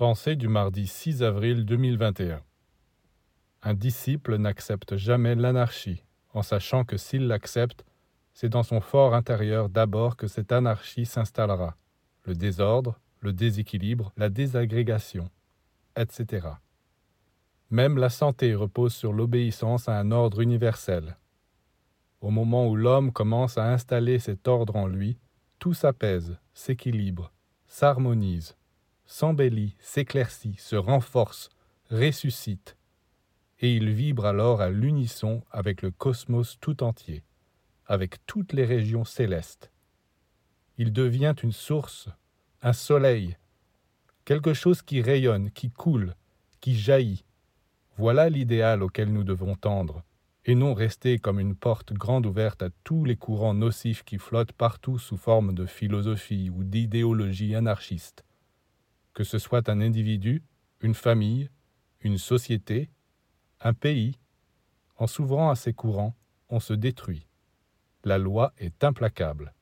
Pensée du mardi 6 avril 2021. Un disciple n'accepte jamais l'anarchie, en sachant que s'il l'accepte, c'est dans son fort intérieur d'abord que cette anarchie s'installera. Le désordre, le déséquilibre, la désagrégation, etc. Même la santé repose sur l'obéissance à un ordre universel. Au moment où l'homme commence à installer cet ordre en lui, tout s'apaise, s'équilibre, s'harmonise s'embellit, s'éclaircit, se renforce, ressuscite, et il vibre alors à l'unisson avec le cosmos tout entier, avec toutes les régions célestes. Il devient une source, un soleil, quelque chose qui rayonne, qui coule, qui jaillit. Voilà l'idéal auquel nous devons tendre, et non rester comme une porte grande ouverte à tous les courants nocifs qui flottent partout sous forme de philosophie ou d'idéologie anarchiste que ce soit un individu, une famille, une société, un pays, en s'ouvrant à ces courants, on se détruit. La loi est implacable.